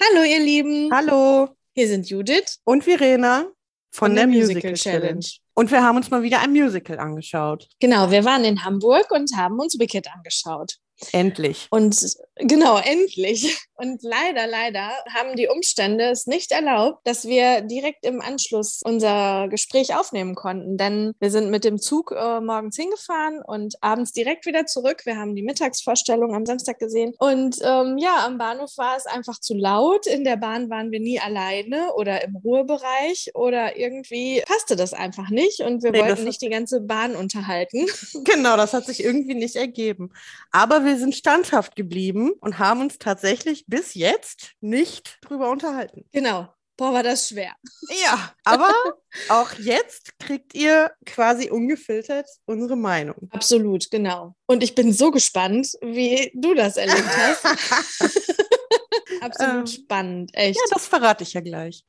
Hallo, ihr Lieben. Hallo. Hier sind Judith und Verena von, von der, der Musical, Musical Challenge. Challenge. Und wir haben uns mal wieder ein Musical angeschaut. Genau, wir waren in Hamburg und haben uns Wicked angeschaut. Endlich. Und genau, endlich. Und leider, leider haben die Umstände es nicht erlaubt, dass wir direkt im Anschluss unser Gespräch aufnehmen konnten. Denn wir sind mit dem Zug äh, morgens hingefahren und abends direkt wieder zurück. Wir haben die Mittagsvorstellung am Samstag gesehen. Und ähm, ja, am Bahnhof war es einfach zu laut. In der Bahn waren wir nie alleine oder im Ruhebereich oder irgendwie passte das einfach nicht. Und wir Nee, wollten nicht die ganze Bahn unterhalten. Genau, das hat sich irgendwie nicht ergeben. Aber wir sind standhaft geblieben und haben uns tatsächlich bis jetzt nicht drüber unterhalten. Genau. Boah, war das schwer. Ja, aber auch jetzt kriegt ihr quasi ungefiltert unsere Meinung. Absolut, genau. Und ich bin so gespannt, wie du das erlebt hast. Absolut Ähm, spannend, echt. Ja, das verrate ich ja gleich.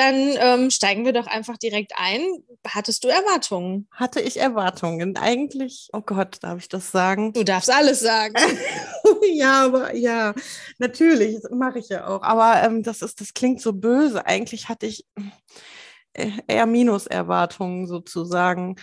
Dann ähm, steigen wir doch einfach direkt ein. Hattest du Erwartungen? Hatte ich Erwartungen? Eigentlich, oh Gott, darf ich das sagen? Du darfst alles sagen. ja, aber ja, natürlich, das mache ich ja auch. Aber ähm, das ist, das klingt so böse. Eigentlich hatte ich äh, eher Minuserwartungen sozusagen.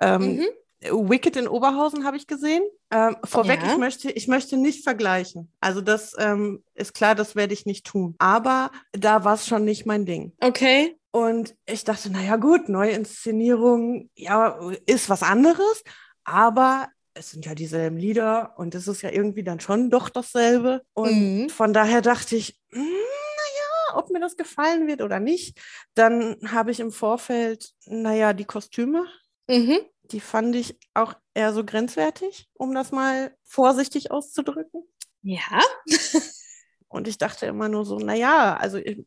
Ähm, Mhm. Wicked in Oberhausen habe ich gesehen. Ähm, vorweg, Ja. ich, möchte, ich möchte nicht vergleichen. Also das ähm, ist klar, das werde ich nicht tun. Aber da war es schon nicht mein Ding. Okay. Und ich dachte, naja gut, Neuinszenierung, ja, ist was anderes, aber es sind ja dieselben Lieder und es ist ja irgendwie dann schon doch dasselbe. Und Mhm. von daher dachte ich, hm, naja, ob mir das gefallen wird oder nicht. Dann habe ich im Vorfeld, naja, die Kostüme, Mhm. Die fand ich auch eher so grenzwertig, um das mal vorsichtig auszudrücken. Ja. Und ich dachte immer nur so, naja, also ich-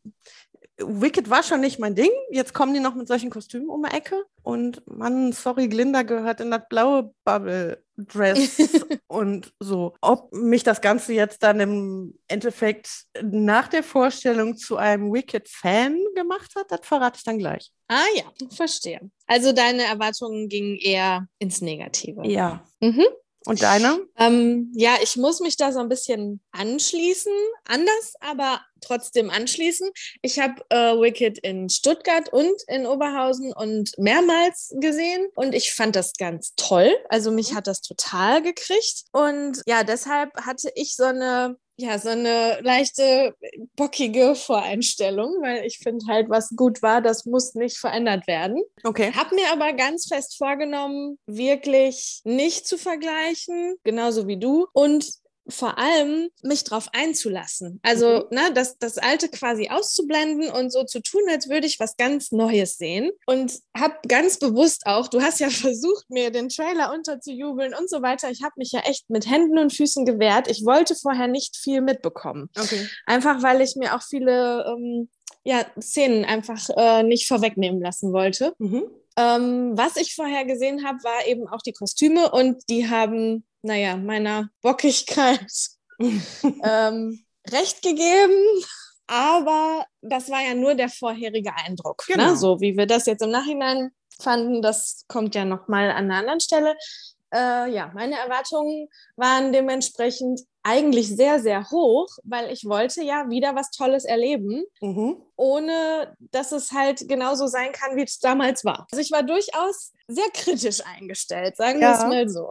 Wicked war schon nicht mein Ding. Jetzt kommen die noch mit solchen Kostümen um die Ecke. Und Mann, sorry, Glinda gehört in das blaue Bubble-Dress und so. Ob mich das Ganze jetzt dann im Endeffekt nach der Vorstellung zu einem Wicked-Fan gemacht hat, das verrate ich dann gleich. Ah ja, verstehe. Also deine Erwartungen gingen eher ins Negative. Ja. Mhm. Und deine? Ähm, ja, ich muss mich da so ein bisschen anschließen, anders, aber trotzdem anschließen. Ich habe äh, Wicked in Stuttgart und in Oberhausen und mehrmals gesehen und ich fand das ganz toll. Also mich hat das total gekriegt und ja, deshalb hatte ich so eine ja, so eine leichte bockige Voreinstellung, weil ich finde halt, was gut war, das muss nicht verändert werden. Okay. Hab mir aber ganz fest vorgenommen, wirklich nicht zu vergleichen, genauso wie du. Und vor allem mich drauf einzulassen. Also, ne, das, das Alte quasi auszublenden und so zu tun, als würde ich was ganz Neues sehen. Und hab ganz bewusst auch, du hast ja versucht, mir den Trailer unterzujubeln und so weiter. Ich habe mich ja echt mit Händen und Füßen gewehrt. Ich wollte vorher nicht viel mitbekommen. Okay. Einfach weil ich mir auch viele ähm, ja, Szenen einfach äh, nicht vorwegnehmen lassen wollte. Mhm. Ähm, was ich vorher gesehen habe, war eben auch die Kostüme und die haben, naja, meiner Bockigkeit ähm, recht gegeben. Aber das war ja nur der vorherige Eindruck. Genau. Ne? So wie wir das jetzt im Nachhinein fanden, das kommt ja nochmal an einer anderen Stelle. Äh, ja, meine Erwartungen waren dementsprechend eigentlich sehr, sehr hoch, weil ich wollte ja wieder was Tolles erleben Mhm. ohne dass es halt genauso sein kann, wie es damals war. Also ich war durchaus sehr kritisch eingestellt, sagen wir Ja. es mal so.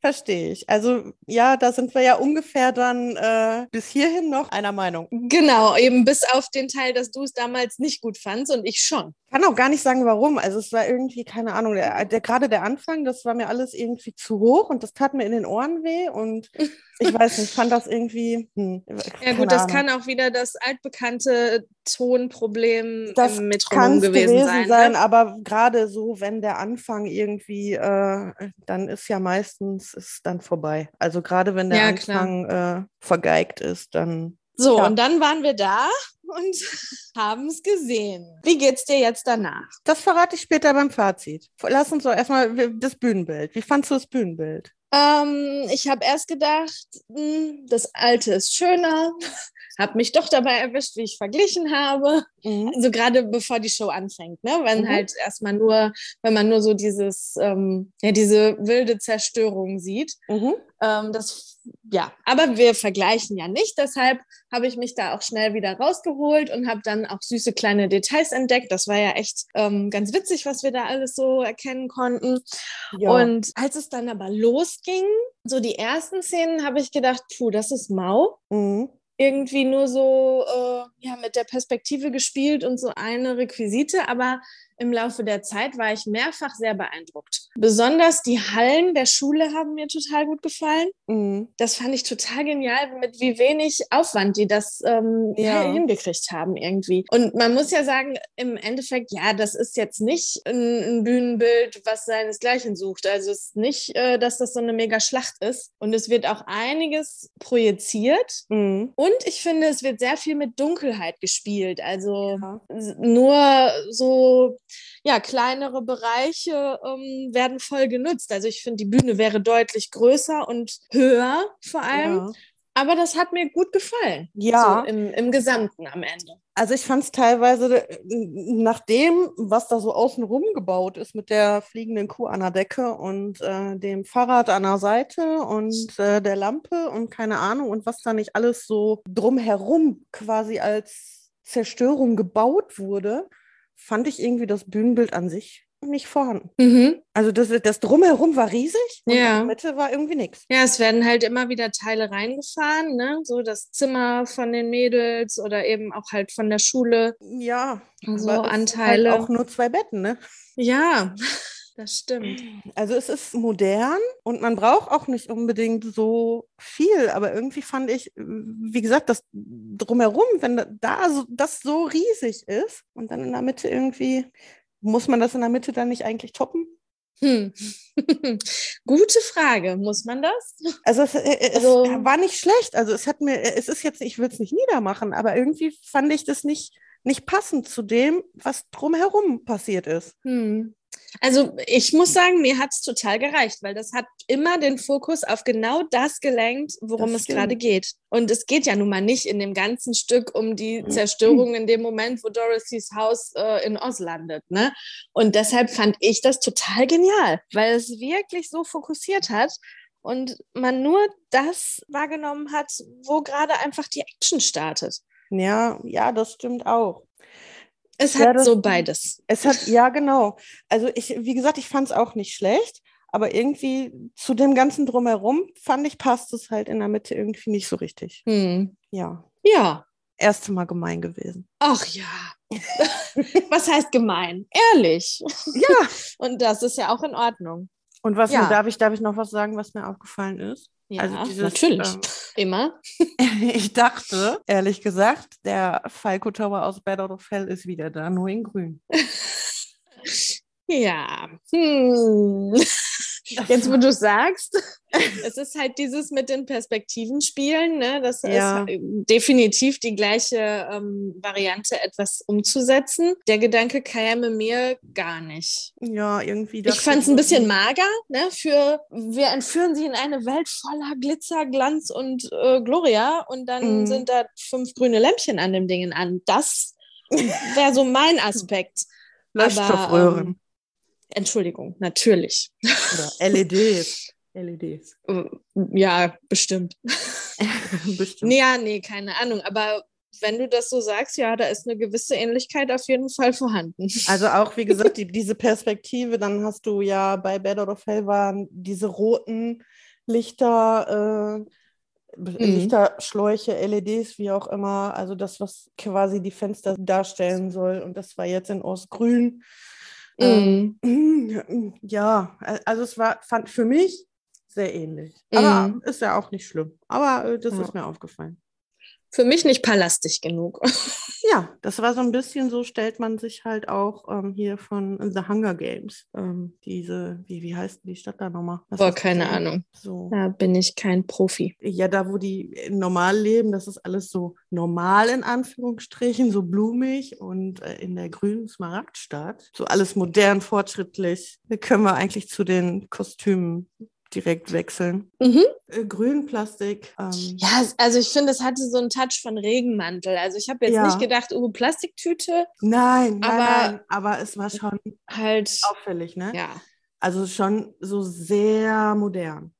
Verstehe ich. Also ja, da sind wir ja ungefähr dann äh, bis hierhin noch einer Meinung. Genau, eben bis auf den Teil, dass du es damals nicht gut fandst und ich schon. Kann auch gar nicht sagen, warum. Also es war irgendwie, keine Ahnung, der, der, gerade der Anfang, das war mir alles irgendwie zu hoch und das tat mir in den Ohren weh und ich weiß nicht, fand das irgendwie. Hm, Ja gut, das Ahnung. kann auch wieder das altbekannte Tonproblem das im Metronom kann's gewesen, sein. ne? aber gerade so, wenn der Anfang irgendwie, äh, dann ist ja meistens ist dann vorbei. Also gerade wenn der Ja. Anfang äh, vergeigt ist, dann So, Ja. und dann waren wir da und haben es gesehen. Wie geht's dir jetzt danach? das verrate ich später beim Fazit. Lass uns doch erstmal das Bühnenbild. Wie fandst du das Bühnenbild? Ähm, ich habe erst gedacht, hm, das alte ist schöner. Habe mich doch dabei erwischt, wie ich verglichen habe. Mhm. Also gerade bevor die Show anfängt, ne? Wenn mhm. halt erstmal nur, wenn man nur so dieses, ähm, ja, diese wilde Zerstörung sieht. Mhm. Ähm, das, ja, aber wir vergleichen ja nicht. Deshalb habe ich mich da auch schnell wieder rausgeholt und habe dann auch süße kleine Details entdeckt. Das war ja echt ähm, ganz witzig, was wir da alles so erkennen konnten. Ja. Und als es dann aber losging, so die ersten Szenen, habe ich gedacht, puh, das ist mau. Mhm irgendwie nur so äh, ja, mit der Perspektive gespielt und so eine Requisite, aber im Laufe der Zeit war ich mehrfach sehr beeindruckt. Besonders die Hallen der Schule haben mir total gut gefallen. Mhm. Das fand ich total genial, mit wie wenig Aufwand die das ähm, ja. hingekriegt haben irgendwie. Und man muss ja sagen, im Endeffekt, ja, das ist jetzt nicht ein, ein Bühnenbild, was seinesgleichen sucht. Also es ist nicht, äh, dass das so eine mega Schlacht ist. Und es wird auch einiges projiziert. Mhm. Und ich finde, es wird sehr viel mit Dunkelheit gespielt. Also ja. nur so ja, kleinere Bereiche ähm, werden voll genutzt. Also ich finde, die Bühne wäre deutlich größer und höher vor allem. Ja. Aber das hat mir gut gefallen. Ja. So im, im Gesamten am Ende. Also ich fand es teilweise äh, nach dem, was da so außenrum gebaut ist mit der fliegenden Kuh an der Decke und äh, dem Fahrrad an der Seite und äh, der Lampe und keine Ahnung und was da nicht alles so drumherum quasi als Zerstörung gebaut wurde, fand ich irgendwie das Bühnenbild an sich nicht vorhanden. Mhm. Also das, das Drumherum war riesig und ja. in der Mitte war irgendwie nichts. Ja, es werden halt immer wieder Teile reingefahren, ne? So das Zimmer von den Mädels oder eben auch halt von der Schule. Ja, so Anteile. Halt auch nur zwei Betten, ne? Ja. Das stimmt. Also es ist modern und man braucht auch nicht unbedingt so viel, aber irgendwie fand ich, wie gesagt, das drumherum, wenn da so, das so riesig ist und dann in der Mitte irgendwie, muss man das in der Mitte dann nicht eigentlich toppen? Hm. Gute Frage. Muss man das? Also es, äh, es also, war nicht schlecht. Also es hat mir, es ist jetzt, ich will es nicht niedermachen, aber irgendwie fand ich das nicht, nicht passend zu dem, was drumherum passiert ist. Hm. Also ich muss sagen, mir hat es total gereicht, weil das hat immer den Fokus auf genau das gelenkt, worum das es gerade geht. Und es geht ja nun mal nicht in dem ganzen Stück um die. Zerstörung in dem Moment, wo Dorothys Haus äh, in Oz landet. Ne? Und deshalb fand ich das total genial, weil es wirklich so fokussiert hat und man nur das wahrgenommen hat, wo gerade einfach die Action startet. Ja, ja, das stimmt auch. Es hat das, so beides. Es hat, ja, genau. Also ich, wie gesagt, ich fand es auch nicht schlecht, aber irgendwie zu dem ganzen Drumherum fand ich, passt es halt in der Mitte irgendwie nicht so richtig. Hm. Ja. Ja. Erste Mal gemein gewesen. Ach ja. was heißt gemein? Ehrlich. Ja. Und das ist ja auch in Ordnung. Und was ja. darf ich, darf ich noch was sagen, was mir aufgefallen ist? Ja, also dieses, natürlich. Ähm, Immer. ich dachte, ehrlich gesagt, der Falco Tower aus Bad Out of Hell ist wieder da, nur in grün. ja. Hm. Jetzt, wo du sagst, es ist halt dieses mit den Perspektiven spielen, ne? das ja. ist definitiv die gleiche ähm, Variante, etwas umzusetzen. Der Gedanke käme mir gar nicht. Ja, irgendwie. Ich fand es ein bisschen mager, ne? für wir entführen sie in eine Welt voller Glitzer, Glanz und äh, Gloria und dann mhm. sind da fünf grüne Lämpchen an dem Ding an. Das wäre so mein Aspekt. Leuchtstoffröhren. Entschuldigung, natürlich. Oder LEDs. LEDs. Ja, bestimmt. bestimmt. Ja, nee, keine Ahnung. Aber wenn du das so sagst, ja, da ist eine gewisse Ähnlichkeit auf jeden Fall vorhanden. Also auch, wie gesagt, die, diese Perspektive, dann hast du ja bei Bad oder Fell waren diese roten Lichter, äh, mhm. Lichterschläuche, LEDs, wie auch immer. Also das, was quasi die Fenster darstellen soll. Und das war jetzt in Ostgrün. Mm. Ähm, ja, also es war, fand für mich sehr ähnlich. Aber mm. ist ja auch nicht schlimm. Aber äh, das ja. ist mir aufgefallen für mich nicht palastig genug. ja, das war so ein bisschen so, stellt man sich halt auch ähm, hier von The Hunger Games. Ähm, diese, wie, wie heißt die Stadt da nochmal? Boah, keine Ahnung. So. Da bin ich kein Profi. Ja, da, wo die normal leben, das ist alles so normal in Anführungsstrichen, so blumig und äh, in der grünen Smaragdstadt. So alles modern, fortschrittlich. Da können wir eigentlich zu den Kostümen direkt wechseln. Mhm. Äh, Grünplastik. Ähm, Ja, also ich finde, es hatte so einen Touch von Regenmantel. Also ich habe jetzt Ja. nicht gedacht, oh, Plastiktüte, nein, nein, Aber- nein, aber es war schon halt, auffällig, ne? ja. Also schon so sehr modern.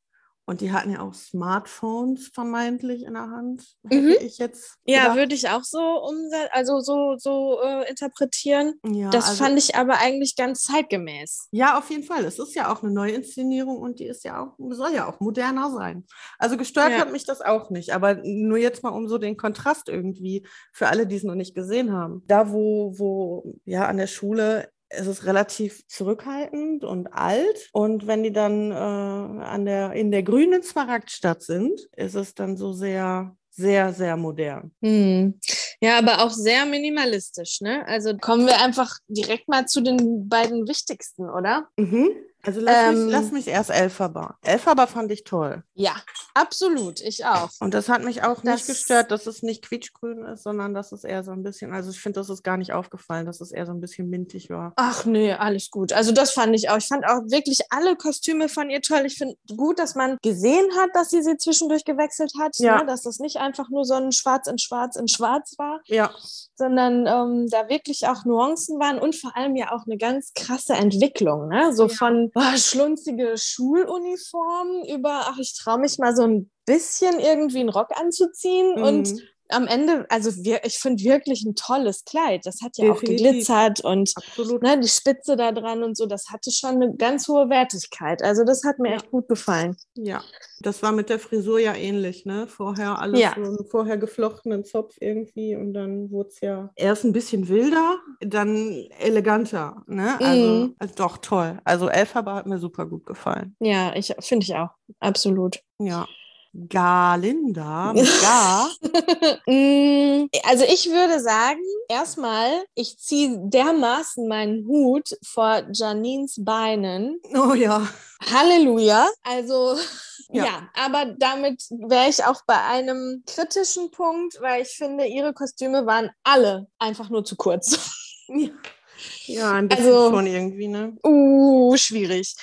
Und die hatten ja auch Smartphones vermeintlich in der Hand. Mhm. ich jetzt. Ja, würde ich auch so umsetzen, also so, so äh, interpretieren. ja, Das also, fand ich aber eigentlich ganz zeitgemäß. Ja, auf jeden Fall. Es ist ja auch eine Neuinszenierung und die ist ja auch, soll ja auch moderner sein. Also gestört Ja. hat mich das auch nicht. Aber nur jetzt mal um so den Kontrast irgendwie für alle, die es noch nicht gesehen haben. Da, wo, wo ja an der Schule ist es relativ zurückhaltend und alt. Und wenn die dann äh, an der, in der grünen Smaragdstadt sind, ist es dann so sehr, sehr, sehr modern. Hm. Ja, aber auch sehr minimalistisch, ne? Also kommen wir einfach direkt mal zu den beiden wichtigsten, oder? Mhm. Also lass, Ähm, mich, lass mich erst Elphaba. Elphaba fand ich toll. Ja, absolut, ich auch. Und das hat mich auch Das- nicht gestört, dass es nicht quietschgrün ist, sondern dass es eher so ein bisschen, also ich finde, das ist gar nicht aufgefallen, dass es eher so ein bisschen mintig war. Ach nee, alles gut. Also das fand ich auch. Ich fand auch wirklich alle Kostüme von ihr toll. Ich finde gut, dass man gesehen hat, dass sie sie zwischendurch gewechselt hat. Ja. Ne? Dass das nicht einfach nur so ein Schwarz in Schwarz in Schwarz war, Ja, sondern ähm, da wirklich auch Nuancen waren und vor allem ja auch eine ganz krasse Entwicklung. Ne? So Ja. von oh, schlunzige Schuluniformen über, ach, ich traue mich mal so ein bisschen irgendwie einen Rock anzuziehen und mhm. Am Ende, also wir, ich finde wirklich ein tolles Kleid. Das hat ja auch Definitiv. geglitzert und ne, die Spitze da dran und so, das hatte schon eine ganz hohe Wertigkeit. Also das hat mir Ja. echt gut gefallen. Ja, das war mit der Frisur ja ähnlich, ne? Vorher alles Ja. so einen vorher geflochtenen Zopf irgendwie und dann wurde es ja erst ein bisschen wilder, dann eleganter, ne? Also, Mhm. also doch toll. Also Elphaba hat mir super gut gefallen. Ja, ich finde ich auch. Absolut. Ja. Galinda Ga. Mm, also ich würde sagen, erstmal, ich ziehe dermaßen meinen Hut vor Janines Beinen. Oh ja. Halleluja. Also ja, Ja. aber damit wäre ich auch bei einem kritischen Punkt, weil ich finde, ihre Kostüme waren alle einfach nur zu kurz. Ja, ja ein bisschen Also- schon irgendwie, ne? Uh, schwierig.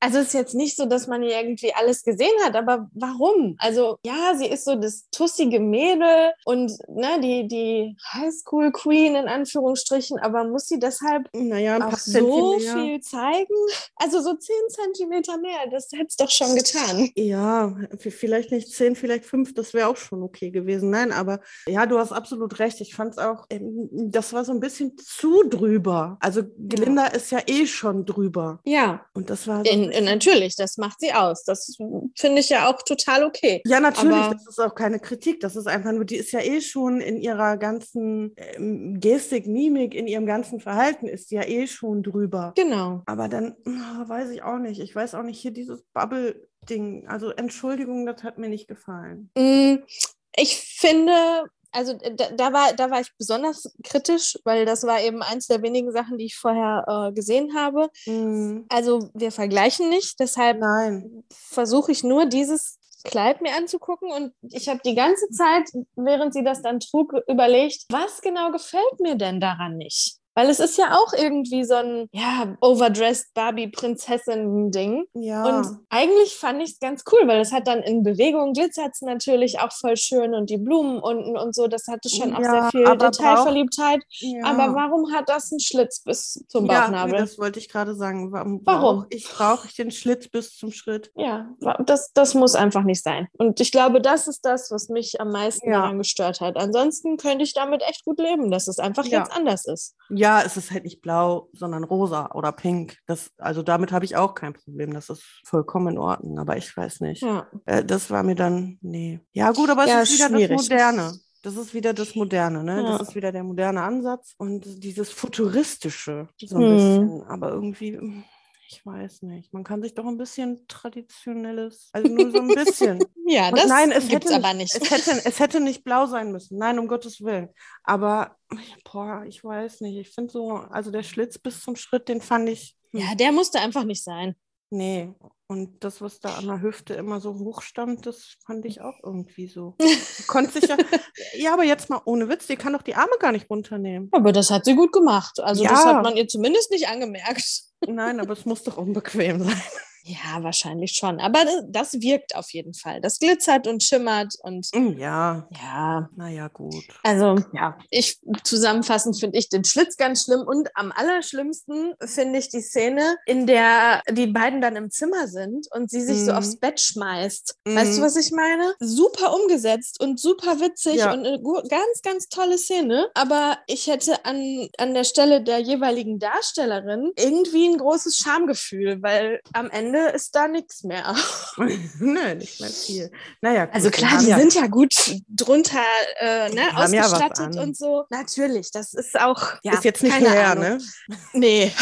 Also es ist jetzt nicht so, dass man irgendwie alles gesehen hat, aber warum? Also ja, sie ist so das tussige Mädel und ne, die, die Highschool Queen in Anführungsstrichen, aber muss sie deshalb Naja, auch so Zentimeter. viel zeigen? Also so 10 Zentimeter mehr, das hätte es doch schon getan. Ja, vielleicht nicht zehn, vielleicht fünf, das wäre auch schon okay gewesen. Nein, aber ja, du hast absolut recht. Ich fand es auch, ähm, das war so ein bisschen zu drüber. Also Glinda ist ja eh schon drüber. Ja, Und das war so bisschen- natürlich, das macht sie aus. Das finde ich ja auch total okay. Ja, natürlich, aber- das ist auch keine Kritik. Das ist einfach nur, die ist ja eh schon in ihrer ganzen ähm, Gestik, Mimik, in ihrem ganzen Verhalten ist sie ja eh schon drüber. Genau. Aber dann ah, weiß ich auch nicht. Ich weiß auch nicht, hier dieses Bubble-Ding. Also Entschuldigung, das hat mir nicht gefallen. Mm, Ich finde, also äh, da, da, war, da war ich besonders kritisch, weil das war eben eins der wenigen Sachen, die ich vorher äh, gesehen habe. Mm, Also wir vergleichen nicht, deshalb nein. versuche ich nur dieses Kleid mir anzugucken und ich habe die ganze Zeit, während sie das dann trug, überlegt, was genau gefällt mir denn daran nicht? Weil es ist ja auch irgendwie so ein, ja, overdressed Barbie-Prinzessin-Ding. Ja. Und eigentlich fand ich es ganz cool, weil es hat dann in Bewegung glitzert es natürlich auch voll schön und die Blumen unten und so, das hatte schon auch Ja, sehr viel aber Detailverliebtheit. ja. Aber warum hat das einen Schlitz bis zum Ja, Bauchnabel? das wollte ich gerade sagen. Warum? Warum? Ich brauche ich den Schlitz bis zum Schritt. Ja, das, das muss einfach nicht sein. Und ich glaube, das ist das, was mich am meisten Ja. daran gestört hat. Ansonsten könnte ich damit echt gut leben, dass es einfach Ja. jetzt anders ist. Ja, es ist halt nicht blau, sondern rosa oder pink. Das, also damit habe ich auch kein Problem. Das ist vollkommen in Ordnung. Aber ich weiß nicht. Ja. Äh, das war mir dann, nee. Ja, gut, aber es Ja, ist wieder schwierig. das Moderne. Das ist wieder das Moderne, ne? Ja. Das ist wieder der moderne Ansatz und dieses Futuristische so ein Hm. bisschen. Aber irgendwie, mm, ich weiß nicht. Man kann sich doch ein bisschen traditionelles, also nur so ein bisschen. Ja, Und das nein, es gibt's hätte aber nicht. Es hätte, es hätte nicht blau sein müssen. Nein, um Gottes Willen. Aber, boah, ich weiß nicht. Ich finde so, also der Schlitz bis zum Schritt, den fand ich, hm, Ja, der musste einfach nicht sein. Nee. Und das, was da an der Hüfte immer so hoch stand, das fand ich auch irgendwie so. Die Konnte sich ja, ja, aber jetzt mal ohne Witz, die kann doch die Arme gar nicht runternehmen. Aber das hat sie gut gemacht. Also das Ja. hat man ihr zumindest nicht angemerkt. Nein, aber es muss doch unbequem sein. Ja, wahrscheinlich schon. Aber das, wirkt auf jeden Fall. Das glitzert und schimmert und Mm, Ja, ja. naja, gut. Also, ja, ich zusammenfassend finde ich den Schlitz ganz schlimm und am allerschlimmsten finde ich die Szene, in der die beiden dann im Zimmer sind und sie sich so Mhm. aufs Bett schmeißt. Mhm. Weißt du, was ich meine? Super umgesetzt und super witzig Ja. und eine gu- ganz, ganz tolle Szene. Aber ich hätte an, an der Stelle der jeweiligen Darstellerin irgendwie ein großes Schamgefühl, weil am Ende ist da nichts mehr. Nö, nicht mehr viel. Naja, gut, Also klar, die ja, sind ja gut drunter äh, ne, ja ausgestattet an. und so. Natürlich, das ist auch ja, ist jetzt nicht keine mehr, Ahnung. ne? Nee.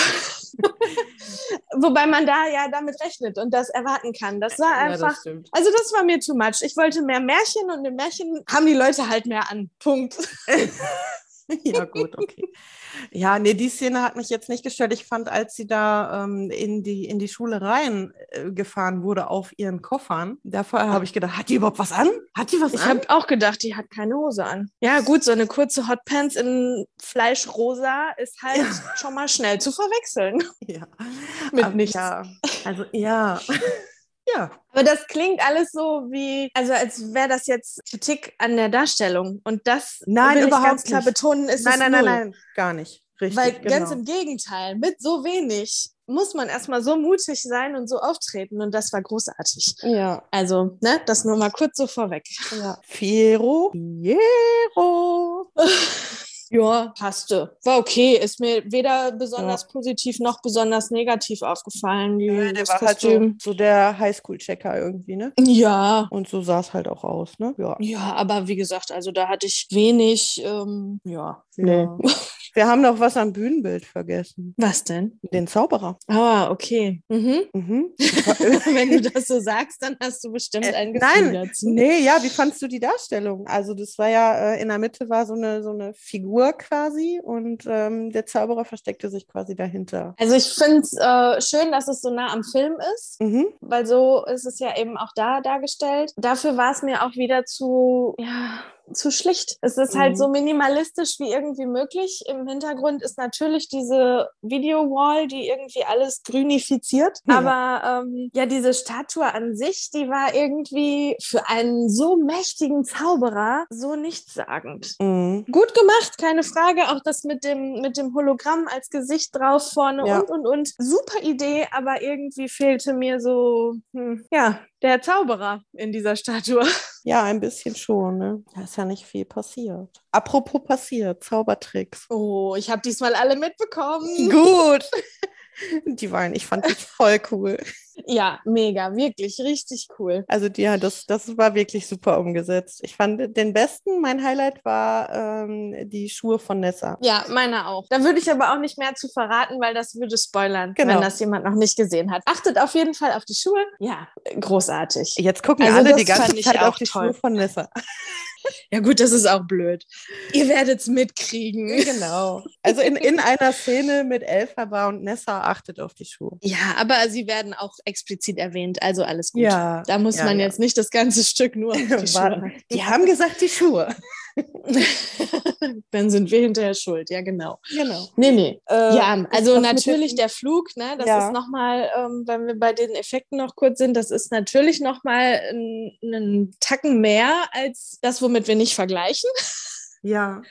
Wobei man da ja damit rechnet und das erwarten kann. Das war Ja, einfach. das also das war mir too much. Ich wollte mehr Märchen und im Märchen haben die Leute halt mehr an. Punkt. Ja, gut, okay. Ja, nee, die Szene hat mich jetzt nicht gestört. Ich fand, als sie da ähm, in, die, in die Schule rein äh, gefahren wurde auf ihren Koffern, da vorher habe ich gedacht, hat die überhaupt was an? Hat die was Ich an? habe auch gedacht, die hat keine Hose an. Ja, gut, so eine kurze Hotpants in Fleischrosa ist halt schon mal schnell zu verwechseln. Ja. Mit Aber nichts. Ja, also ja. Ja. Aber das klingt alles so wie, also als wäre das jetzt Kritik an der Darstellung. Und das Nein, will überhaupt ich ganz klar nicht. betonen, ist Nein, es nein, nein, nein, gar nicht. Richtig. Weil genau. ganz im Gegenteil, mit so wenig muss man erstmal so mutig sein und so auftreten. Und das war großartig. Ja, Also, ne, das nur mal kurz so vorweg. ja. Fiero. Fiero. Ja, passte. War okay. Ist mir weder besonders positiv noch besonders negativ aufgefallen, Ja, der das war halt so, Kostüm. so der Highschool-Checker irgendwie, ne? Ja, Und so sah es halt auch aus, ne? Ja. ja, aber wie gesagt, also da hatte ich wenig, ähm, ja, nee. Ja. Wir haben noch was am Bühnenbild vergessen. Was denn? Den Zauberer. Ah, okay. Mhm. Mhm. Wenn du das so sagst, dann hast du bestimmt Äh, ein Gefühl nein, dazu. nee, ja, wie fandst du die Darstellung? Also das war ja, äh, in der Mitte war so eine, so eine Figur quasi und ähm, der Zauberer versteckte sich quasi dahinter. Also ich finde es äh, schön, dass es so nah am Film ist, Mhm. weil so ist es ja eben auch da dargestellt. Dafür war es mir auch wieder zu, ja, zu schlicht. Es ist halt Mhm. so minimalistisch wie irgendwie möglich. Im Hintergrund ist natürlich diese Video-Wall, die irgendwie alles grünifiziert. Ja. Aber ähm, ja, diese Statue an sich, die war irgendwie für einen so mächtigen Zauberer so nichtssagend. Mhm. Gut gemacht, keine Frage. Auch das mit dem, mit dem Hologramm als Gesicht drauf vorne Ja. und, und, und. Super Idee, aber irgendwie fehlte mir so, hm, ja, der Zauberer in dieser Statue. Ja, ein bisschen schon, ne? Da ist ja nicht viel passiert. Apropos passiert, Zaubertricks. Oh, ich habe diesmal alle mitbekommen. Gut. Die waren, ich fand die voll cool. Ja, mega, wirklich, richtig cool. Also die, ja, das, das war wirklich super umgesetzt. Ich fand den besten, mein Highlight war ähm, die Schuhe von Nessa. Ja, meine auch. Da würde ich aber auch nicht mehr zu verraten, weil das würde spoilern, Genau. wenn das jemand noch nicht gesehen hat. Achtet auf jeden Fall auf die Schuhe. Ja, großartig. Jetzt gucken Also alle das die ganze Zeit auf auch die toll. Schuhe von Nessa. Ja gut, das ist auch blöd. Ihr werdet es mitkriegen. genau. Also in, in einer Szene mit Elphaba und Nessa achtet auf die Schuhe. Ja, aber sie werden auch explizit erwähnt, also alles gut. Ja, Da muss ja, man ja. jetzt nicht das ganze Stück nur auf die Schuhe. Die haben gesagt, die Schuhe. Dann sind wir hinterher schuld, ja genau. Genau. Nee, nee. Äh, ja, also natürlich der Flug, ne, das Ja. ist nochmal, ähm, wenn wir bei den Effekten noch kurz sind, das ist natürlich nochmal ein, einen Tacken mehr als das, womit wir nicht vergleichen. Ja,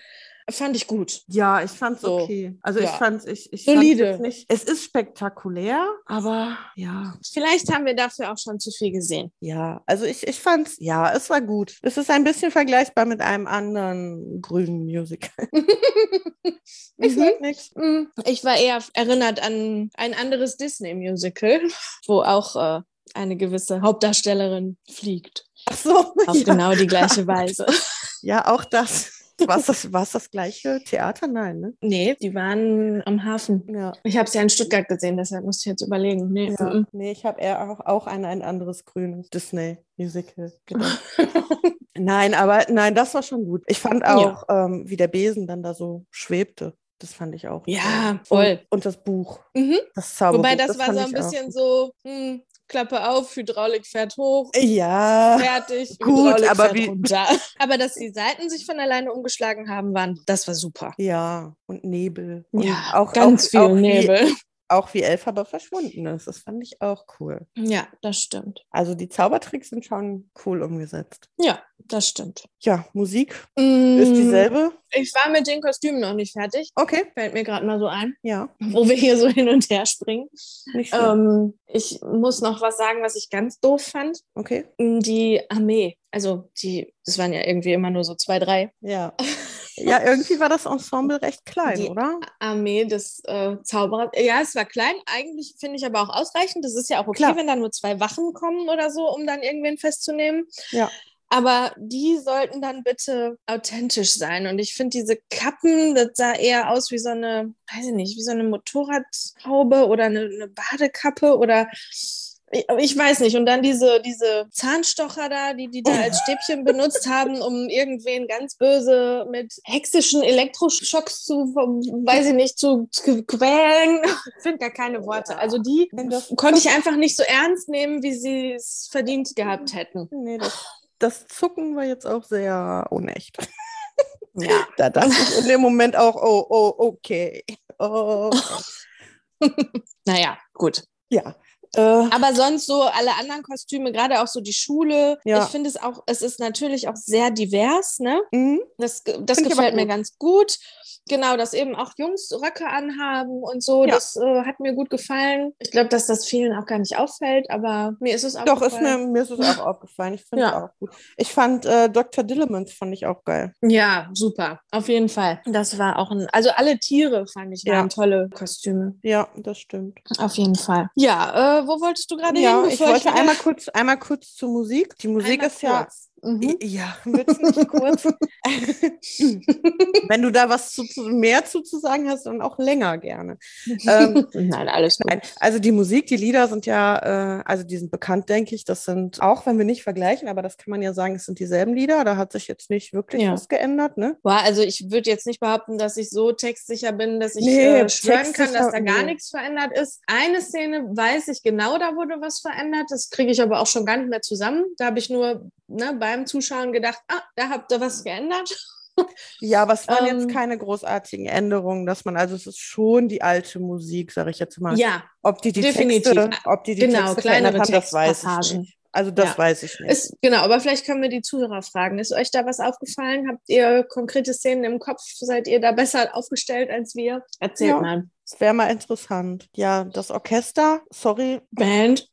Fand ich gut. ja, ich fand's So. okay. Also ich Ja. fand's, ich, ich Solide. fand's nicht. Es ist spektakulär, aber ja, Vielleicht haben wir dafür auch schon zu viel gesehen. ja. Also ich, ich fand's, ja, es war gut. Es ist ein bisschen vergleichbar mit einem anderen grünen Musical. ich Mhm. sag nichts. Mm, Ich war eher erinnert an ein anderes Disney-Musical, wo auch äh, eine gewisse Hauptdarstellerin fliegt. Ach so, Auf ja. genau die gleiche Weise. ja, auch das. War das, war's das gleiche Theater? Nein, ne? Nee, die waren am Hafen. Ja. Ich habe es ja in Stuttgart gesehen, deshalb musste ich jetzt überlegen. Nee, Ja, mm, nee, ich habe eher auch, auch an ein anderes grünes Disney-Musical gedacht. Nein, aber nein, das war schon gut. Ich fand auch, ähm, wie der Besen dann da so schwebte. Das fand ich auch. Ja, toll. voll. Und, und das Buch, mhm. das Zauberbuch. Wobei das, war fand so ein auch bisschen gut. so, hm, Klappe auf, Hydraulik fährt hoch, Ja, fertig, Gut, Hydraulik aber fährt wie- runter. Aber dass die Seiten sich von alleine umgeschlagen haben, waren, das war super. ja, und Nebel. Und Ja, auch, ganz auch, viel auch wie, Nebel. Auch wie Elphaba verschwunden ist. Das fand ich auch cool. Ja, das stimmt. Also die Zaubertricks sind schon cool umgesetzt. Ja, das stimmt. Ja, Musik Mm, ist dieselbe. Ich war mit den Kostümen noch nicht fertig. Okay. Fällt mir gerade mal so ein, Ja, wo wir hier so hin und her springen. nicht. Ähm, ich muss noch was sagen, was ich ganz doof fand. okay. Die Armee. Also die, das waren ja irgendwie immer nur so zwei, drei. Ja. Ja, irgendwie war das Ensemble recht klein, Die- oder? Armee des äh, Zauberers. Ja, es war klein. Eigentlich finde ich aber auch ausreichend. Das ist ja auch okay, Klar. wenn da nur zwei Wachen kommen oder so, um dann irgendwen festzunehmen. Ja. Aber die sollten dann bitte authentisch sein. Und ich finde diese Kappen, das sah eher aus wie so eine, weiß ich nicht, wie so eine Motorradhaube oder eine, eine Badekappe oder ich, weiß nicht. Und dann diese, diese Zahnstocher da, die die da als Stäbchen benutzt haben, um irgendwen ganz böse mit hexischen Elektroschocks zu, weiß ich nicht, zu, zu quälen. Ich finde gar keine Worte. Also die konnte ich einfach nicht so ernst nehmen, wie sie es verdient gehabt hätten. Nee, das, das Zucken war jetzt auch sehr unecht. Ja. Da dachte ich in dem Moment auch, oh, oh, okay. Oh, okay. Naja, gut. ja. Äh, Aber sonst so alle anderen Kostüme, gerade auch so die Schule. Ja. Ich finde es auch, es ist natürlich auch sehr divers, ne? mhm. Das, das Find gefällt mir gut. ganz gut. Genau, dass eben auch Jungs Röcke anhaben und so. Ja. Das äh, hat mir gut gefallen. Ich glaube, dass das vielen auch gar nicht auffällt, aber mir ist es auch Doch, ist mir, mir ist es auch aufgefallen. Ich finde Ja. es auch gut. Ich fand äh, Dr. Dillemans fand ich auch geil. Ja, super. Auf jeden Fall. Das war auch ein, also alle Tiere fand ich Ja. tolle Kostüme. Ja, das stimmt. Auf jeden Fall. Ja, äh, wo wolltest du gerade Ja, hin? ich wollte einmal kurz, einmal kurz zur Musik. Die Musik Einmal ist ja. Mhm. Ja, willst nicht kurz? Wenn du da was zu, zu, mehr zu, zu sagen hast, dann auch länger gerne. Ähm, Nein, alles gut. Nein, also die Musik, die Lieder sind ja, äh, also die sind bekannt, denke ich. Das sind, auch wenn wir nicht vergleichen, aber das kann man ja sagen, es sind dieselben Lieder. Da hat sich jetzt nicht wirklich Ja. was geändert, ne? Boah, also ich würde jetzt nicht behaupten, dass ich so textsicher bin, dass ich Nee, äh, schwören kann, dass da gar nee. nichts verändert ist. Eine Szene weiß ich genau, da wurde was verändert. Das kriege ich aber auch schon gar nicht mehr zusammen. Da habe ich nur ne, beim Zuschauen gedacht, ah, da habt ihr was geändert. Ja, aber es waren Ähm, jetzt keine großartigen Änderungen, dass man, also es ist schon die alte Musik, sage ich jetzt mal. Ja, ob die die definitiv. Texte, ob die die Genau, Texte kleinere haben, das weiß ich nicht. Also das Ja. weiß ich nicht. ist, genau, aber vielleicht können wir die Zuhörer fragen. Ist euch da was aufgefallen? Habt ihr konkrete Szenen im Kopf? Seid ihr da besser aufgestellt als wir? Erzählt Ja. mal. Es wäre mal interessant. Ja, das Orchester, sorry, Band.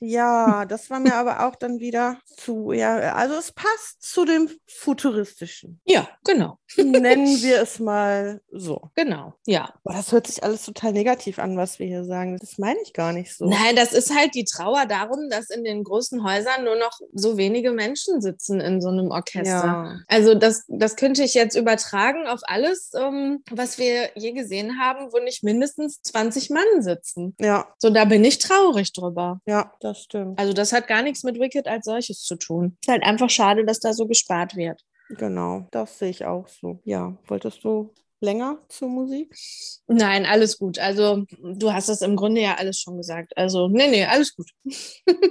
Ja, das war mir aber auch dann wieder zu, ja, also es passt zu dem Futuristischen. Ja, genau. Nennen wir es mal so. Genau. Ja. Boah, das hört sich alles total negativ an, was wir hier sagen. Das meine ich gar nicht so. Nein, das ist halt die Trauer darum, dass in den großen Häusern nur noch so wenige Menschen sitzen in so einem Orchester. Ja. Also das, das könnte ich jetzt übertragen auf alles, ähm, was wir je gesehen haben, wo nicht mindestens 20 Mann sitzen. Ja, So, da bin ich traurig drüber. Ja, das stimmt. Also das hat gar nichts mit Wicked als solches zu tun. Ist halt einfach schade, dass da so gespart wird. Genau, das sehe ich auch so. Ja, wolltest du länger zur Musik? Nein, alles gut. Also du hast das im Grunde ja alles schon gesagt. Also nee, nee, alles gut.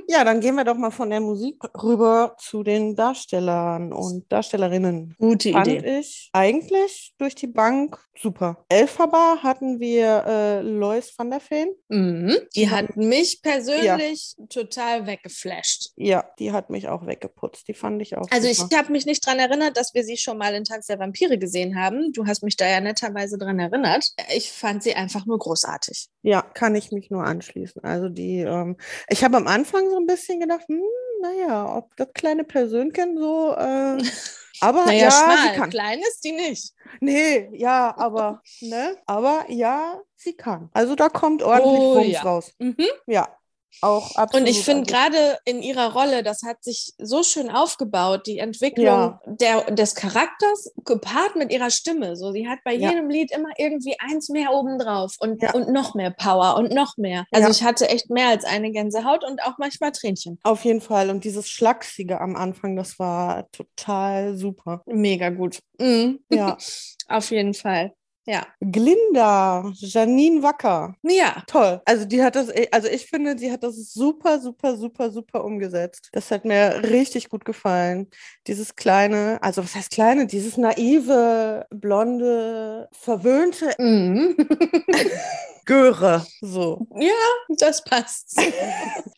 Ja, dann gehen wir doch mal von der Musik rüber zu den Darstellern und Darstellerinnen. Gute Fand Idee. ich eigentlich durch die Bank super. Elphaba hatten wir äh, Lois van der Veen. Mhm. Die hat mich persönlich total weggeflasht. Ja, die hat mich auch weggeputzt. Die fand ich auch Also ich super. habe mich nicht daran erinnert, dass wir sie schon mal in Tanz der Vampire gesehen haben. Du hast mich da ja netterweise dran erinnert. Ich fand sie einfach nur großartig. Ja, kann ich mich nur anschließen. Also die, ähm, ich habe am Anfang so ein bisschen gedacht, hm, naja, ob das kleine Persönchen so, äh, aber Naja, ja, schmal, sie kann. klein ist die nicht. Nee, ja, aber, ne, aber ja, sie kann. Also da kommt ordentlich Oh, Wumms ja. raus. Mhm. Ja, auch absolut. Und ich finde also, gerade in ihrer Rolle, das hat sich so schön aufgebaut, die Entwicklung Ja. der, des Charakters gepaart mit ihrer Stimme. So, sie hat bei Ja. jedem Lied immer irgendwie eins mehr obendrauf und, Ja. und noch mehr Power und noch mehr. Also ich hatte echt mehr als eine Gänsehaut und auch manchmal Tränchen. Auf jeden Fall. Und dieses Schlachsige am Anfang, das war total super. Mega gut. Mhm. Ja. Auf jeden Fall. Ja. Glinda, Janine Wacker. Ja. Toll. Also die hat das, also ich finde, sie hat das super, super, super, super umgesetzt. Das hat mir richtig gut gefallen. Dieses kleine, also was heißt kleine, dieses naive, blonde, verwöhnte, Mhm. Göre. So. Ja, das passt.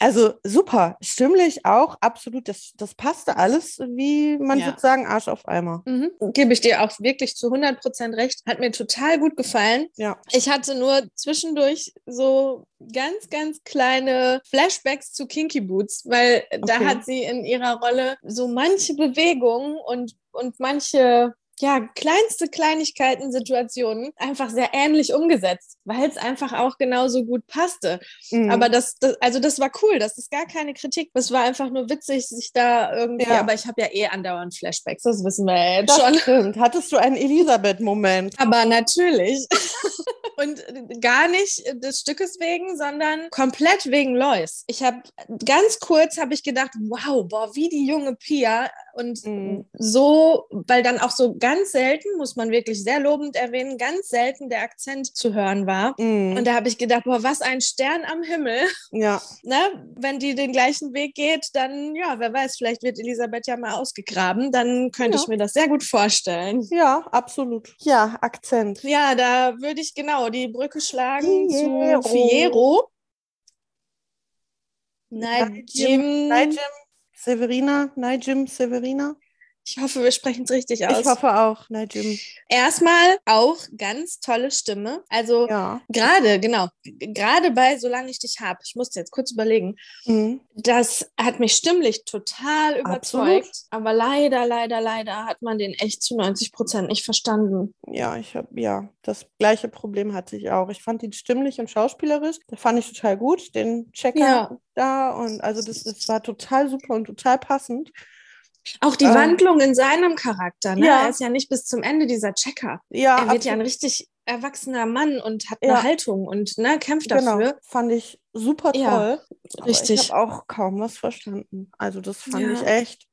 Also super. Stimmlich auch absolut. Das, das passte alles, wie man Ja. würde sagen, Arsch auf Eimer. Mhm. Gebe ich dir auch wirklich zu 100% recht. Hat mir total gut gefallen. Ja. Ich hatte nur zwischendurch so ganz, ganz kleine Flashbacks zu Kinky Boots, weil da Okay. hat sie in ihrer Rolle so manche Bewegungen und, und manche ja, kleinste Kleinigkeiten, Situationen einfach sehr ähnlich umgesetzt, weil es einfach auch genauso gut passte. Mhm. Aber das, das, also das war cool, das ist gar keine Kritik. Das war einfach nur witzig, sich da irgendwie, Ja. aber ich habe ja eh andauernd Flashbacks, das wissen wir ja jetzt das schon. stimmt. Hattest du einen Elisabeth-Moment? Aber natürlich. Und gar nicht des Stückes wegen, sondern komplett wegen Lois. Ich habe ganz kurz habe ich gedacht, wow, boah, wie die junge Pia und Mhm. so, weil dann auch so ganz selten, muss man wirklich sehr lobend erwähnen, ganz selten der Akzent zu hören war. Mhm. Und da habe ich gedacht, boah, was ein Stern am Himmel. ja. Ne? Wenn die den gleichen Weg geht, dann, ja, wer weiß, vielleicht wird Elisabeth ja mal ausgegraben. Dann könnte Ja. ich mir das sehr gut vorstellen. Ja, absolut. Ja, Akzent. Ja, da würde ich genau die Brücke schlagen Fiero. zu Fiero. Nigel- Najim. Nigel Severina, Nigel Severina. Ich hoffe, wir sprechen es richtig aus. Ich hoffe auch, Nigel. Erstmal auch ganz tolle Stimme. Also Ja. gerade, genau, gerade bei Solange ich dich hab, ich musste jetzt kurz überlegen, Mhm. das hat mich stimmlich total überzeugt. Absolut. Aber leider, leider, leider hat man den echt zu 90 Prozent nicht verstanden. Ja, ich habe, ja, das gleiche Problem hatte ich auch. Ich fand ihn stimmlich und schauspielerisch. Das fand ich total gut, den Checker Ja. da. Und also das, das war total super und total passend. Auch die Ähm, Wandlung in seinem Charakter. Ne? ja. Er ist ja nicht bis zum Ende dieser Checker. Ja, er wird ja ein richtig erwachsener Mann und hat Ja. eine Haltung und ne, kämpft Genau, dafür. fand ich super toll. Ja, richtig. Ich habe auch kaum was verstanden. Also das fand Ja. ich echt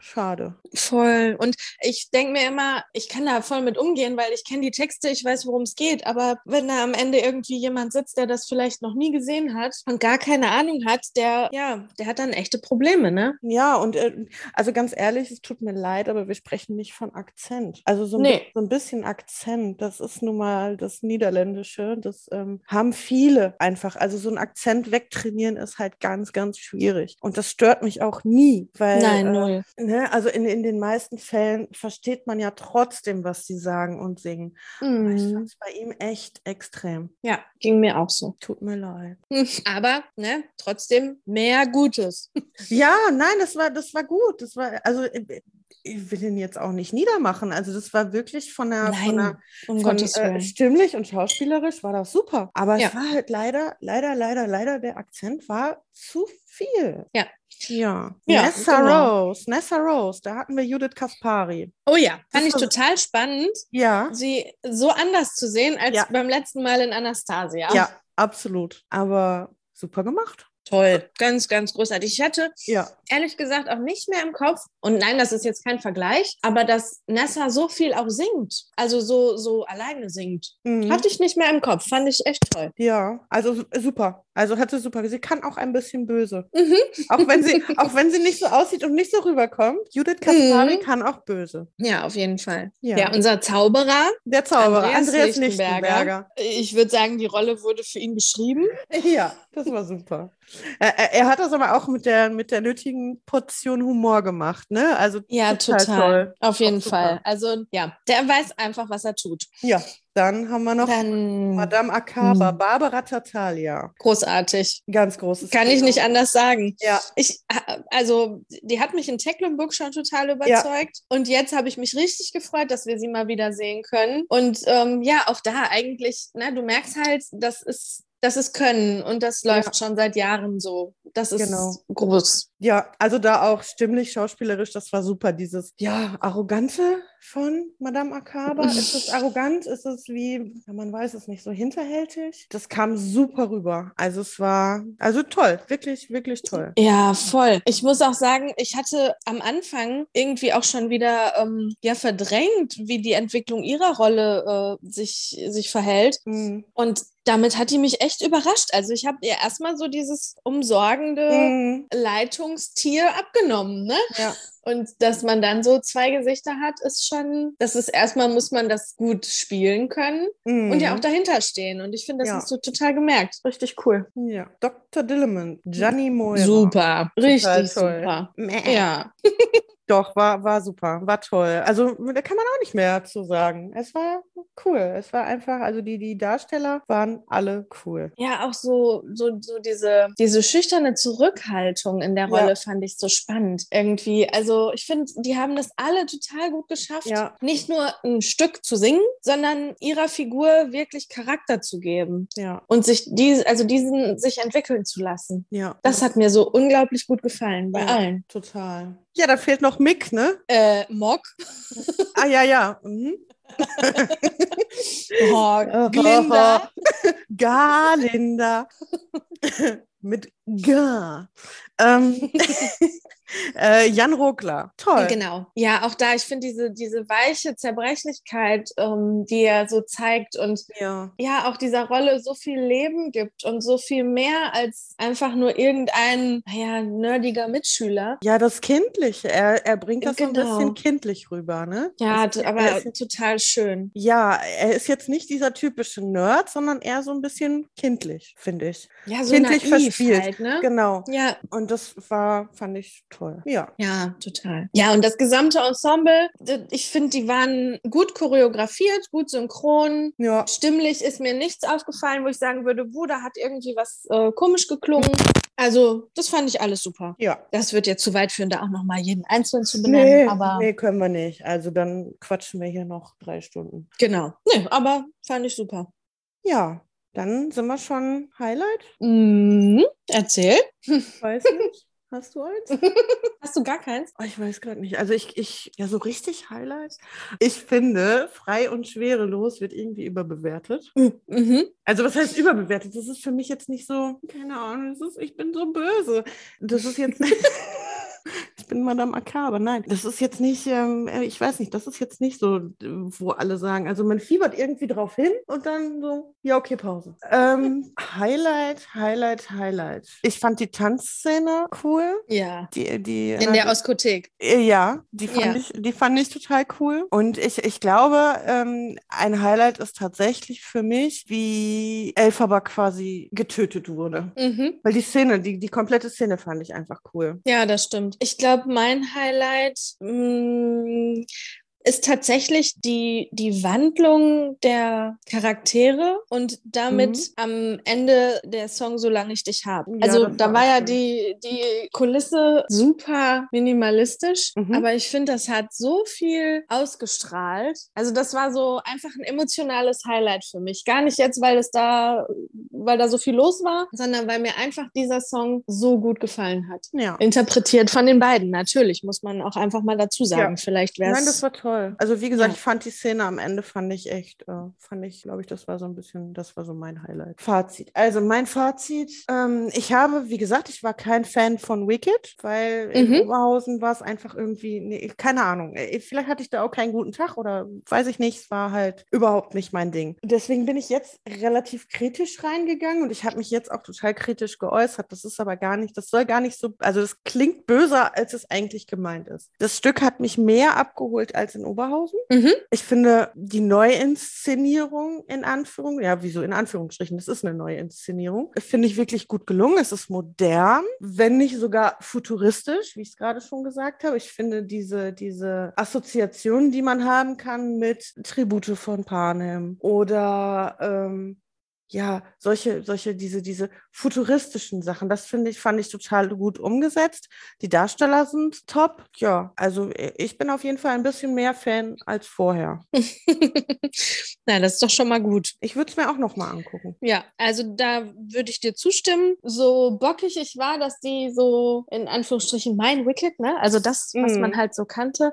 schade. Voll. Und ich denke mir immer, ich kann da voll mit umgehen, weil ich kenne die Texte, ich weiß, worum es geht. Aber wenn da am Ende irgendwie jemand sitzt, der das vielleicht noch nie gesehen hat und gar keine Ahnung hat, der, ja, der hat dann echte Probleme, ne? Ja, und äh, also ganz ehrlich, es tut mir leid, aber wir sprechen nicht von Akzent. Also so ein, Nee. so ein bisschen Akzent, das ist nun mal das Niederländische, das ähm, haben viele einfach. Also so ein Akzent wegtrainieren ist halt ganz, ganz schwierig. Und das stört mich auch nie, weil Nein, äh, null. Ne, also in, in den meisten Fällen versteht man ja trotzdem, was sie sagen und singen. Aber Ich Mhm. fand es bei ihm echt extrem. Ja, ging mir auch so. Tut mir leid. Aber, ne, trotzdem mehr Gutes. Ja, nein, das war, das war gut. Das war, also äh, ich will ihn jetzt auch nicht niedermachen. Also das war wirklich von der, von der Nein, um von, äh, stimmlich und schauspielerisch war das super. Aber Ja. es war halt leider, leider, leider, leider, der Akzent war zu viel. Ja. Ja. Ja, Nessa genau. Rose, Nessa Rose, da hatten wir Judith Kaspari. Oh ja, fand Das ich total spannend, Ja, sie so anders zu sehen als Ja. beim letzten Mal in Anastasia. ja, absolut. Aber super gemacht. Toll, ganz, ganz großartig. Ich hatte Ja. ehrlich gesagt auch nicht mehr im Kopf, und nein, das ist jetzt kein Vergleich, aber dass Nessa so viel auch singt, also so, so alleine singt, Mhm. hatte ich nicht mehr im Kopf, fand ich echt toll. Ja, also su- super. Also hatte super. Sie kann auch ein bisschen böse. Mhm. Auch wenn sie, auch wenn sie nicht so aussieht und nicht so rüberkommt. Judith Kaspari Mhm. kann auch böse. Ja, auf jeden Fall. Ja. Ja, unser Zauberer, Der Zauberer, Andreas, Andreas, Lichtenberger. Lichtenberger. Ich würde sagen, die Rolle wurde für ihn geschrieben. Ja, das war super. Er, er- er hat das aber auch mit der, mit der nötigen Portion Humor gemacht, ne? Also Ja, total. toll. Auf jeden. Fall. Also ja, der weiß einfach, was er tut. Ja, dann haben wir noch Dann Madame Akaba, Hm. Barbara Tartaglia. großartig. Ganz großes Kann ich Kino. nicht anders sagen. Ja, Ich, also, die hat mich in Tecklenburg schon total überzeugt. Und jetzt habe ich mich richtig gefreut, dass wir sie mal wieder sehen können. Und ähm, ja, auch da eigentlich, ne, du merkst halt, das ist, das ist Können und das läuft schon seit Jahren so. Das ist Genau. groß. Ja, also da auch stimmlich, schauspielerisch, das war super. Dieses, ja, Arrogante von Madame Akaba. Ist es arrogant? Ist es wie, ja, man weiß es nicht, so hinterhältig? Das kam super rüber. Also es war, also toll, wirklich, wirklich toll. Ja, voll. Ich muss auch sagen, ich hatte am Anfang irgendwie auch schon wieder ähm, ja verdrängt, wie die Entwicklung ihrer Rolle äh, sich, sich verhält. Mhm. Und damit hat die mich echt überrascht. Also ich habe ihr erstmal so dieses umsorgende Mhm. Leitung Begegnungstier abgenommen, ne? Ja. Und dass man dann so zwei Gesichter hat, ist schon, das ist erstmal muss man das gut spielen können Mhm. und ja auch dahinter stehen. Und ich finde, das Ja. hast du total gemerkt. Richtig cool. Ja. Dr. Dillamond, Gianni Moira. Super. Richtig toll. super. Mäh. Ja. Doch, war, war super, war toll. Also da kann man auch nicht mehr zu sagen. Es war cool. Es war einfach, also die, die Darsteller waren alle cool. Ja, auch so, so, so diese, diese schüchterne Zurückhaltung in der Ja. Rolle fand ich so spannend irgendwie. Also ich finde, die haben das alle total gut geschafft, Ja. nicht nur ein Stück zu singen, sondern ihrer Figur wirklich Charakter zu geben Ja, und sich die, also diesen sich entwickeln zu lassen. ja. Das hat mir so unglaublich gut gefallen bei Ja. allen. Total. Ja, da fehlt noch Mick, ne? Äh, Mock, Ah, ja, ja. Mhm. oh, Glinda, Galinda. Mit G. Ähm, äh, Jan Rogler. Toll. Genau. Ja, auch da, ich finde diese, diese weiche Zerbrechlichkeit, ähm, die er so zeigt und Ja. ja, auch dieser Rolle so viel Leben gibt und so viel mehr als einfach nur irgendein, naja, nerdiger Mitschüler. Ja, das Kindliche. Er, er bringt das so ein Genau. bisschen kindlich rüber, ne? Ja, er aber ist- total schön. Ja, er ist jetzt nicht dieser typische Nerd, sondern eher so ein bisschen kindlich, finde ich. Ja, so Kindlich naiv verspielt. halt, ne? Genau. Ja, Und das war, fand ich toll. Ja. ja, total. Ja, und das gesamte Ensemble, ich finde, die waren gut choreografiert, gut synchron. Ja. Stimmlich ist mir nichts aufgefallen, wo ich sagen würde, wo, da hat irgendwie was äh, komisch geklungen. Also, das fand ich alles super. Ja. Das wird jetzt zu weit führen, da auch nochmal jeden Einzelnen zu Nee, benennen, aber nee, können wir nicht. Also dann quatschen wir hier noch drei Stunden. genau. Nee, aber fand ich super. Ja, dann sind wir schon Highlight. Mhm. Erzähl. Weiß nicht. Hast du eins? Hast du gar keins? Oh, ich weiß gerade nicht. Also ich, ich, ja, so richtig Highlights. Ich finde, frei und schwerelos wird irgendwie überbewertet. Mhm. Also was heißt überbewertet? Das ist für mich jetzt nicht so, keine Ahnung, das ist, ich bin so böse. Das ist jetzt nicht. Bin Madame Akabe. Nein, das ist jetzt nicht, ähm, ich weiß nicht, das ist jetzt nicht so, wo alle sagen, also man fiebert irgendwie drauf hin und dann so, ja, okay, Pause. Ähm, Highlight, Highlight, Highlight. Ich fand die Tanzszene cool. Ja. Die, die, In der Oskothek. äh, Ja, die fand, Ja. Ich, die fand ich total cool. Und ich, ich glaube, ähm, ein Highlight ist tatsächlich für mich, wie Elphaba quasi getötet wurde. Mhm. Weil die Szene, die, die komplette Szene fand ich einfach cool. Ja, das stimmt. Ich glaube, mein Highlight mh, ist tatsächlich die, die Wandlung der Charaktere und damit Mhm. am Ende der Song Solange ich dich habe. Ja, Also das da war ja schön. die, die Kulisse super minimalistisch, Mhm. aber ich finde, das hat so viel ausgestrahlt. Also das war so einfach ein emotionales Highlight für mich. Gar nicht jetzt, weil es da, weil da so viel los war, sondern weil mir einfach dieser Song so gut gefallen hat Ja. interpretiert von den beiden. Natürlich, muss man auch einfach mal dazu sagen. Ja. Vielleicht wäre Nein, das es. war toll. Also wie gesagt, Ja. ich fand die Szene am Ende fand ich echt, äh, fand ich, glaube ich, das war so ein bisschen, das war so mein Highlight. Fazit. Also mein Fazit, ähm, ich habe, wie gesagt, ich war kein Fan von Wicked, weil in Mhm. Oberhausen war es einfach irgendwie, nee, keine Ahnung. Äh, Vielleicht hatte ich da auch keinen guten Tag oder weiß ich nicht, es war halt überhaupt nicht mein Ding. Deswegen bin ich jetzt relativ kritisch reingegangen und ich habe mich jetzt auch total kritisch geäußert. Das ist aber gar nicht, das soll gar nicht so, also es klingt böser, als es eigentlich gemeint ist. Das Stück hat mich mehr abgeholt als in Oberhausen. Mhm. Ich finde die Neuinszenierung in Anführung, ja, wieso in Anführungsstrichen, das ist eine Neuinszenierung, finde ich wirklich gut gelungen. Es ist modern, wenn nicht sogar futuristisch, wie ich es gerade schon gesagt habe. Ich finde diese, diese Assoziationen, die man haben kann mit Tribute von Panem oder ähm, ja, solche, solche, diese, diese futuristischen Sachen, das finde ich, fand ich total gut umgesetzt. Die Darsteller sind top. Ja, also ich bin auf jeden Fall ein bisschen mehr Fan als vorher. Na, das ist doch schon mal gut. Ich würde es mir auch noch mal angucken. Ja, also da würde ich dir zustimmen. So bockig ich war, dass die so in Anführungsstrichen mein Wicked, ne? Also das, was Mhm. man halt so kannte,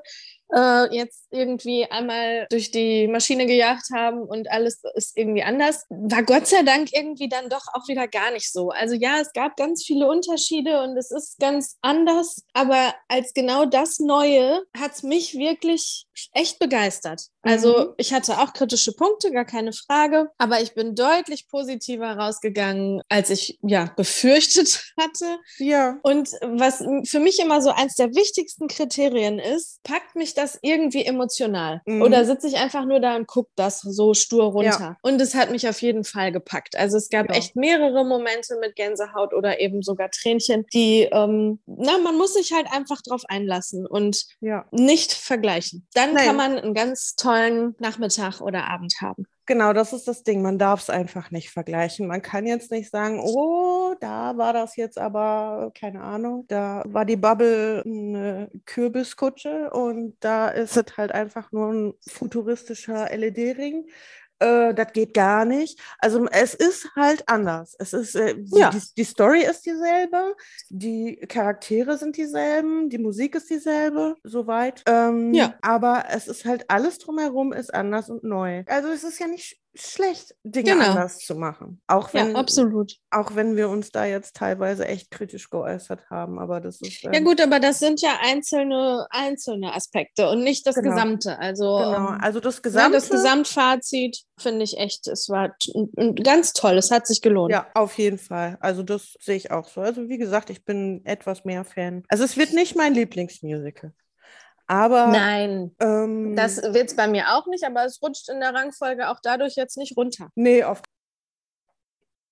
äh, jetzt irgendwie einmal durch die Maschine gejagt haben und alles ist irgendwie anders. War Gott sei Dank irgendwie dann doch auch wieder gar nicht so. Also ja, es gab ganz viele Unterschiede und es ist ganz anders, aber als genau das Neue hat es mich wirklich echt begeistert. Also mhm. ich hatte auch kritische Punkte, gar keine Frage, aber ich bin deutlich positiver rausgegangen, als ich ja befürchtet hatte. Ja. Und was für mich immer so eins der wichtigsten Kriterien ist, packt mich das irgendwie emotional? Mhm. Oder sitze ich einfach nur da und gucke das so stur runter? Ja. Und es hat mich auf jeden Fall gepackt. Also es gab ja. echt mehrere Momente mit Gänsehaut oder eben sogar Tränchen, die, ähm, na, man muss sich halt einfach drauf einlassen und ja. nicht vergleichen. Dann Nein. kann man einen ganz tollen Nachmittag oder Abend haben. Genau, das ist das Ding. Man darf es einfach nicht vergleichen. Man kann jetzt nicht sagen, oh, da war das jetzt aber, keine Ahnung, da war die Bubble eine Kürbiskutsche und da ist es halt einfach nur ein futuristischer LED-Ring äh, das geht gar nicht. Also es ist halt anders. Es ist, äh, ja. die, die, Story ist dieselbe, die Charaktere sind dieselben, die Musik ist dieselbe, soweit. Ähm, ja. Aber es ist halt alles drumherum ist anders und neu. Also es ist ja nicht schlecht, Dinge genau. anders zu machen. Auch wenn, ja, absolut. Auch wenn wir uns da jetzt teilweise echt kritisch geäußert haben, aber das ist. Ähm, ja, gut, aber das sind ja einzelne, einzelne Aspekte und nicht das genau. Gesamte. Also, genau, ähm, also das Gesamte. Ja, das Gesamtfazit finde ich echt, es war ganz toll, es hat sich gelohnt. Ja, auf jeden Fall. Also, das sehe ich auch so. Also, wie gesagt, ich bin etwas mehr Fan. Also, es wird nicht mein Lieblingsmusical. Aber nein, ähm, das wird es bei mir auch nicht, aber es rutscht in der Rangfolge auch dadurch jetzt nicht runter. Nee, auf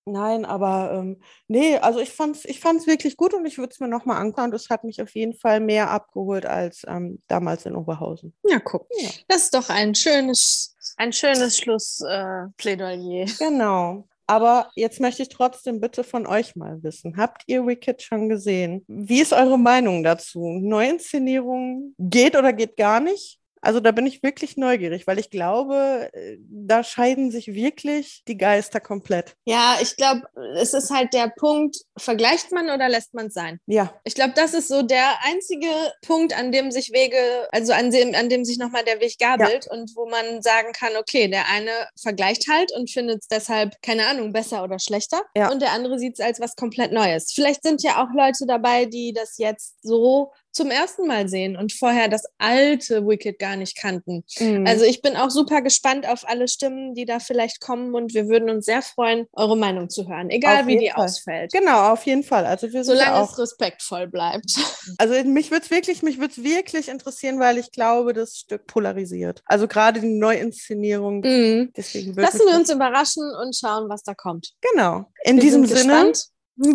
Nein, aber ähm, nee, also ich fand es ich fand's wirklich gut und ich würde es mir nochmal angucken. Es hat mich auf jeden Fall mehr abgeholt als ähm, damals in Oberhausen. Ja, guck. Ja. Das ist doch ein schönes, ein schönes Schlussplädoyer. Äh, genau. Aber jetzt möchte ich trotzdem bitte von euch mal wissen. Habt ihr Wicked schon gesehen? Wie ist eure Meinung dazu? Neuinszenierung geht oder geht gar nicht? Also da bin ich wirklich neugierig, weil ich glaube, äh, da scheiden sich wirklich die Geister komplett. Ja, ich glaube, es ist halt der Punkt, vergleicht man oder lässt man es sein? Ja. Ich glaube, das ist so der einzige Punkt, an dem sich Wege, also an dem, an dem sich nochmal der Weg gabelt ja. und wo man sagen kann, okay, der eine vergleicht halt und findet es deshalb, keine Ahnung, besser oder schlechter. Ja. Und der andere sieht es als was komplett Neues. Vielleicht sind ja auch Leute dabei, die das jetzt so zum ersten Mal sehen und vorher das alte Wicked gar nicht kannten. Mhm. Also ich bin auch super gespannt auf alle Stimmen, die da vielleicht kommen und wir würden uns sehr freuen, eure Meinung zu hören, egal auf wie die Fall. ausfällt. Genau, auf jeden Fall. Also wir Solange auch, es respektvoll bleibt. Also mich würde es wirklich, mich würde wirklich interessieren, weil ich glaube, das Stück polarisiert. Also gerade die Neuinszenierung. Mhm. Deswegen Lassen wir uns überraschen und schauen, was da kommt. Genau. In wir diesem Sinne. Gespannt.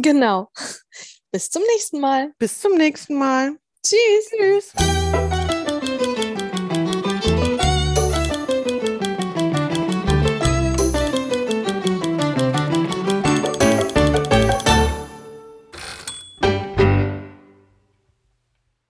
Genau. Bis zum nächsten Mal. Bis zum nächsten Mal. Tschüss. Tschüss.